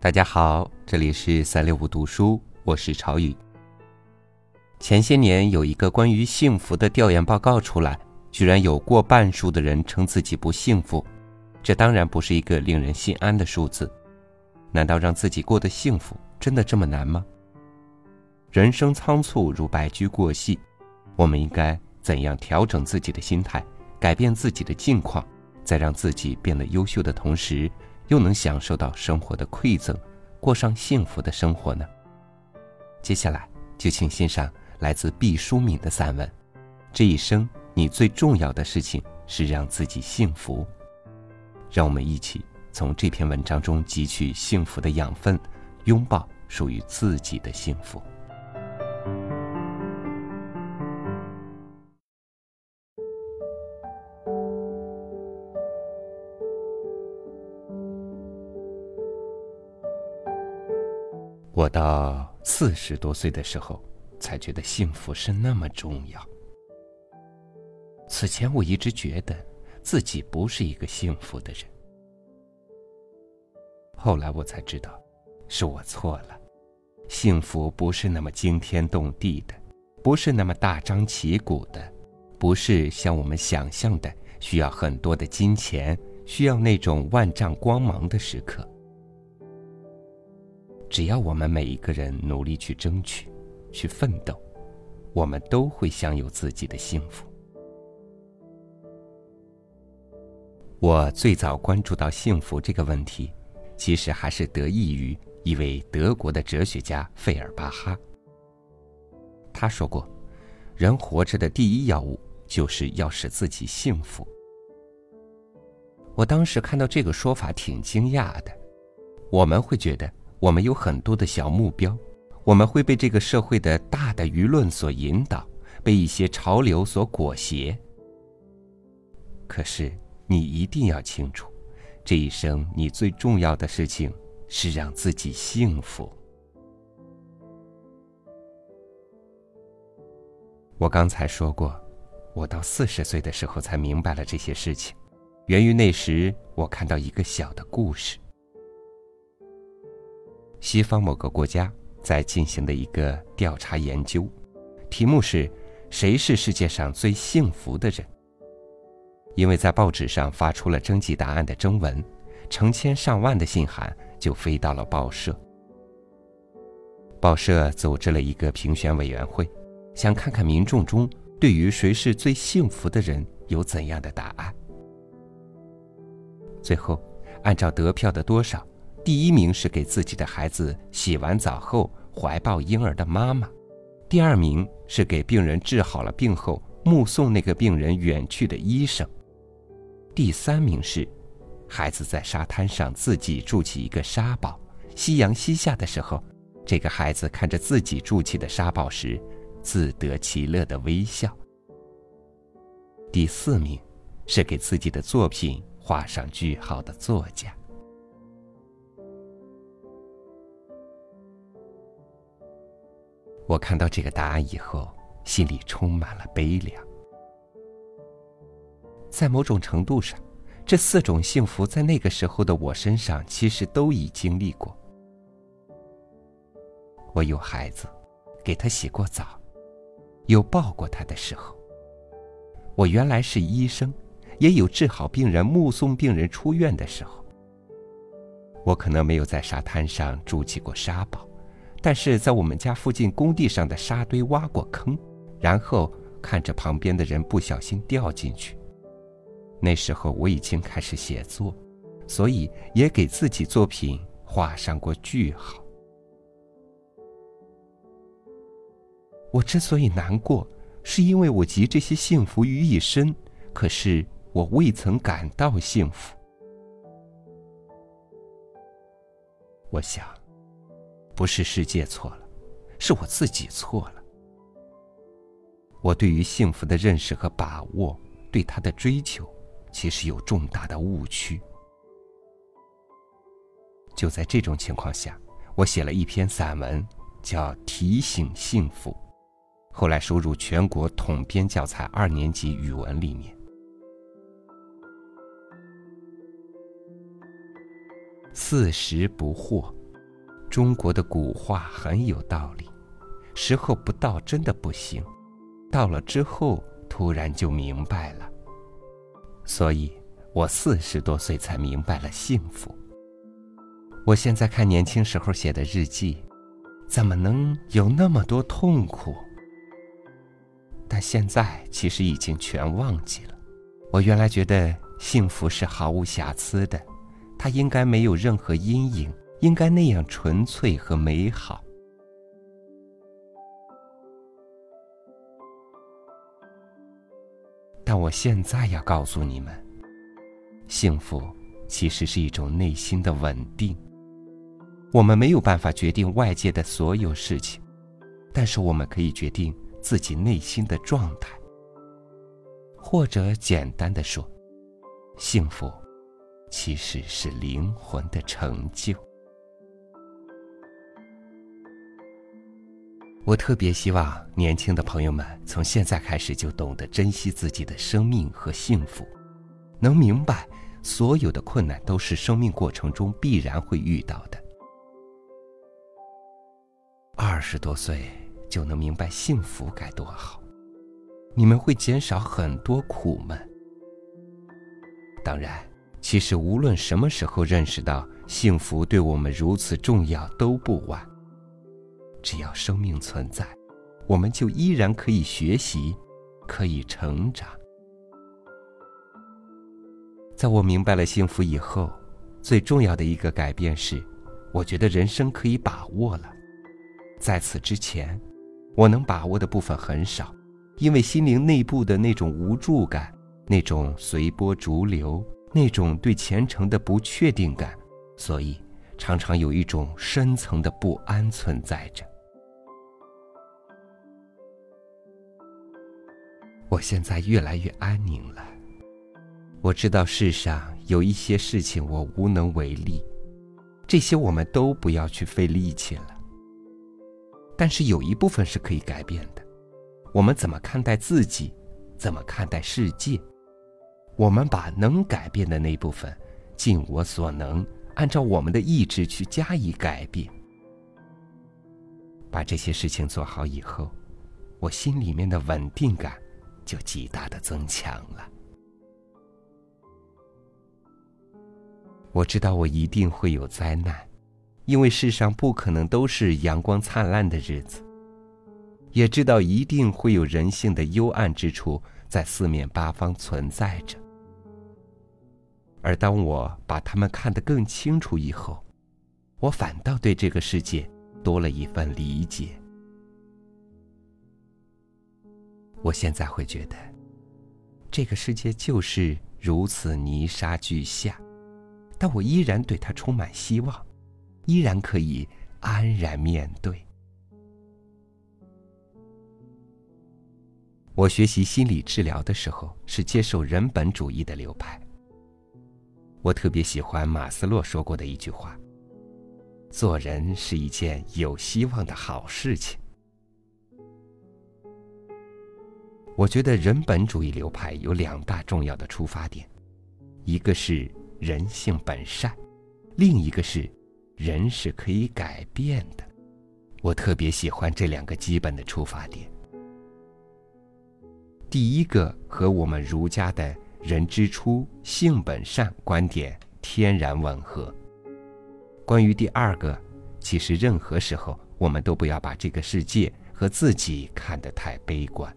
大家好，这里是三六五读书，我是朝宇。前些年有一个关于幸福的调研报告出来，居然有过半数的人称自己不幸福，这当然不是一个令人心安的数字。难道让自己过得幸福真的这么难吗？人生仓促如白驹过隙，我们应该怎样调整自己的心态，改变自己的境况，在让自己变得优秀的同时，又能享受到生活的馈赠，过上幸福的生活呢？接下来就请欣赏来自毕淑敏的散文《这一生你最重要的事情是让自己幸福》，让我们一起从这篇文章中汲取幸福的养分，拥抱属于自己的幸福。到四十多岁的时候，才觉得幸福是那么重要。此前我一直觉得自己不是一个幸福的人。后来我才知道，是我错了。幸福不是那么惊天动地的，不是那么大张旗鼓的，不是像我们想象的需要很多的金钱，需要那种万丈光芒的时刻。只要我们每一个人努力去争取、去奋斗，我们都会享有自己的幸福。我最早关注到幸福这个问题，其实还是得益于一位德国的哲学家费尔巴哈。他说过：“人活着的第一要务就是要使自己幸福。”我当时看到这个说法挺惊讶的。我们会觉得。我们有很多的小目标，我们会被这个社会的大的舆论所引导，被一些潮流所裹挟。可是你一定要清楚，这一生你最重要的事情是让自己幸福。我刚才说过，我到四十岁的时候才明白了这些事情，源于那时我看到一个小的故事。西方某个国家在进行的一个调查研究，题目是“谁是世界上最幸福的人”。因为在报纸上发出了征集答案的征文，成千上万的信函就飞到了报社。报社组织了一个评选委员会，想看看民众中对于谁是最幸福的人有怎样的答案。最后，按照得票的多少。第一名是给自己的孩子洗完澡后怀抱婴儿的妈妈，第二名是给病人治好了病后目送那个病人远去的医生，第三名是孩子在沙滩上自己筑起一个沙堡，夕阳西下的时候，这个孩子看着自己筑起的沙堡时，自得其乐的微笑。第四名是给自己的作品画上句号的作家。我看到这个答案以后，心里充满了悲凉。在某种程度上，这四种幸福在那个时候的我身上其实都已经历过。我有孩子，给他洗过澡，有抱过他的时候。我原来是医生，也有治好病人、目送病人出院的时候。我可能没有在沙滩上筑起过沙堡。但是在我们家附近工地上的沙堆挖过坑，然后看着旁边的人不小心掉进去。那时候我已经开始写作，所以也给自己作品画上过句号。我之所以难过，是因为我集这些幸福于一身，可是我未曾感到幸福。我想。不是世界错了，是我自己错了。我对于幸福的认识和把握，对他的追求，其实有重大的误区。就在这种情况下，我写了一篇散文，叫《提醒幸福》，后来收入全国统编教材二年级语文里面。四十不惑。中国的古话很有道理，时候不到真的不行，到了之后突然就明白了。所以，我四十多岁才明白了幸福。我现在看年轻时候写的日记，怎么能有那么多痛苦？但现在其实已经全忘记了。我原来觉得幸福是毫无瑕疵的，它应该没有任何阴影，应该那样纯粹和美好。但我现在要告诉你们，幸福其实是一种内心的稳定。我们没有办法决定外界的所有事情，但是我们可以决定自己内心的状态。或者简单的说，幸福其实是灵魂的成就。我特别希望年轻的朋友们从现在开始就懂得珍惜自己的生命和幸福，能明白所有的困难都是生命过程中必然会遇到的。二十多岁就能明白幸福该多好，你们会减少很多苦闷。当然，其实无论什么时候认识到幸福对我们如此重要都不晚。只要生命存在，我们就依然可以学习，可以成长。在我明白了幸福以后，最重要的一个改变是，我觉得人生可以把握了。在此之前，我能把握的部分很少，因为心灵内部的那种无助感，那种随波逐流，那种对前程的不确定感，所以常常有一种深层的不安存在着。我现在越来越安宁了。我知道世上有一些事情我无能为力，这些我们都不要去费力气了。但是有一部分是可以改变的，我们怎么看待自己，怎么看待世界？我们把能改变的那部分，尽我所能，按照我们的意志去加以改变。把这些事情做好以后，我心里面的稳定感。就极大的增强了。我知道我一定会有灾难，因为世上不可能都是阳光灿烂的日子。也知道一定会有人性的幽暗之处在四面八方存在着。而当我把他们看得更清楚以后，我反倒对这个世界多了一份理解。我现在会觉得，这个世界就是如此泥沙俱下，但我依然对它充满希望，依然可以安然面对。我学习心理治疗的时候是接受人本主义的流派。我特别喜欢马斯洛说过的一句话：“做人是一件有希望的好事情。”我觉得人本主义流派有两大重要的出发点，一个是人性本善，另一个是人是可以改变的。我特别喜欢这两个基本的出发点。第一个和我们儒家的人之初性本善观点天然吻合。关于第二个，其实任何时候我们都不要把这个世界和自己看得太悲观。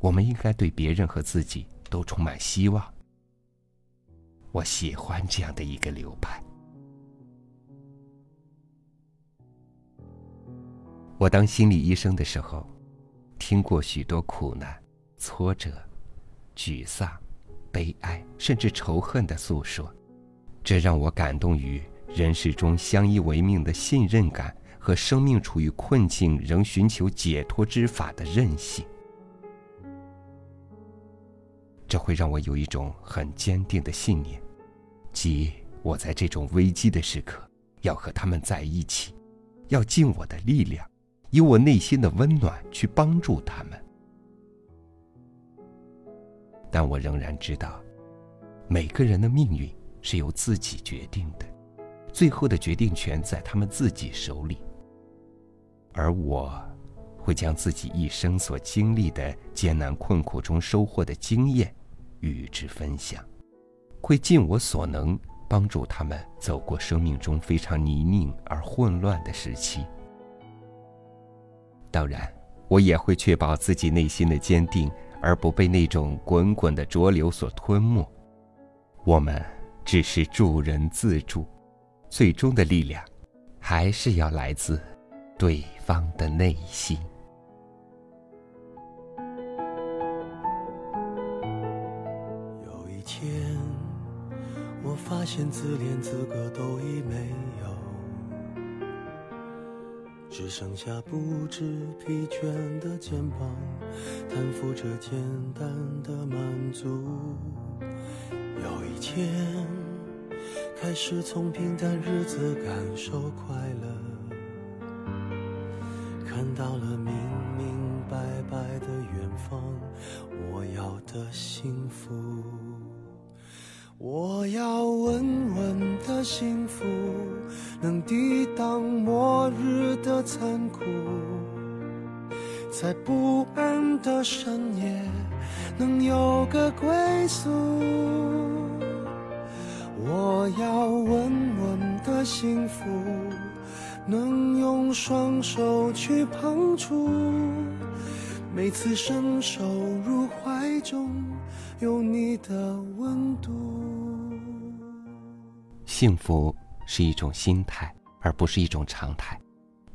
我们应该对别人和自己都充满希望。我喜欢这样的一个流派。我当心理医生的时候，听过许多苦难、挫折、沮丧、悲哀，甚至仇恨的诉说，这让我感动于人世中相依为命的信任感和生命处于困境仍寻求解脱之法的韧性。这会让我有一种很坚定的信念，即我在这种危机的时刻要和他们在一起，要尽我的力量，以我内心的温暖去帮助他们。但我仍然知道，每个人的命运是由自己决定的，最后的决定权在他们自己手里。而我，会将自己一生所经历的艰难困苦中收获的经验，与之分享，会尽我所能帮助他们走过生命中非常泥泞而混乱的时期。当然，我也会确保自己内心的坚定，而不被那种滚滚的浊流所吞没。我们只是助人自助，最终的力量，还是要来自对方的内心。有一天，我发现自怜资格都已没有，只剩下不知疲倦的肩膀，担负着简单的满足。有一天，开始从平淡日子感受快乐，看到了明明白白的远方，我要的幸福。我要稳稳的幸福，能抵挡末日的残酷，在不安的深夜。能有个归宿，我要稳稳的幸福，能用双手去碰触，每次伸手入怀中，有你的温度。幸福是一种心态，而不是一种常态，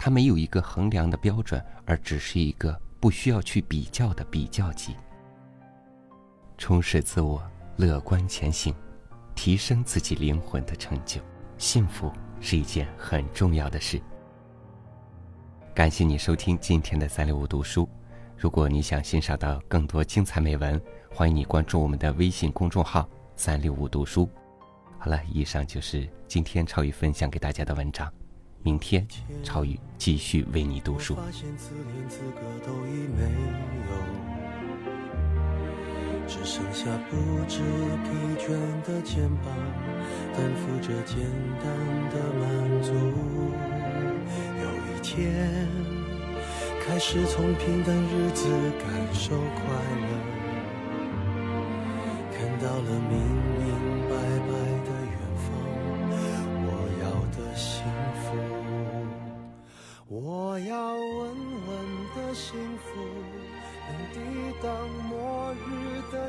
它没有一个衡量的标准，而只是一个不需要去比较的比较级。充实自我，乐观前行，提升自己灵魂的成就，幸福是一件很重要的事。感谢你收听今天的三六五读书。如果你想欣赏到更多精彩美文，欢迎你关注我们的微信公众号“三六五读书”。好了，以上就是今天超宇分享给大家的文章。明天，超宇继续为你读书。只剩下不知疲倦的肩膀，担负着简单的满足。有一天，开始从平淡日子感受快乐，看到了明明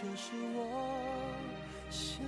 这是我想